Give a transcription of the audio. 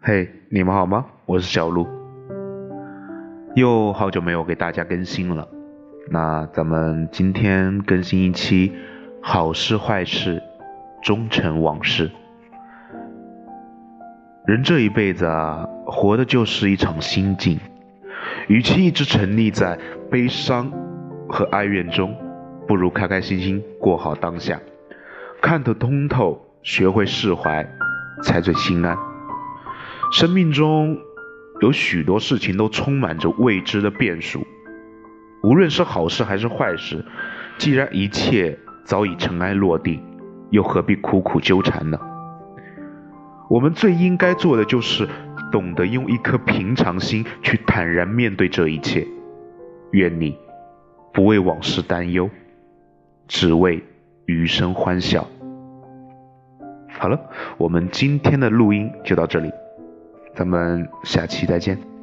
嘿，你们好吗？我是小鹿，又好久没有给大家更新了。那咱们今天更新一期好事坏事，终成往事。人这一辈子啊，活的就是一场心境。与其一直沉溺在悲伤和哀怨中，不如开开心心过好当下，看得通透，学会释怀，才最心安。生命中有许多事情都充满着未知的变数，无论是好事还是坏事，既然一切早已尘埃落定，又何必苦苦纠缠呢？我们最应该做的就是懂得用一颗平常心去坦然面对这一切。愿你不为往事担忧，只为余生欢笑。好了，我们今天的录音就到这里，咱们下期再见。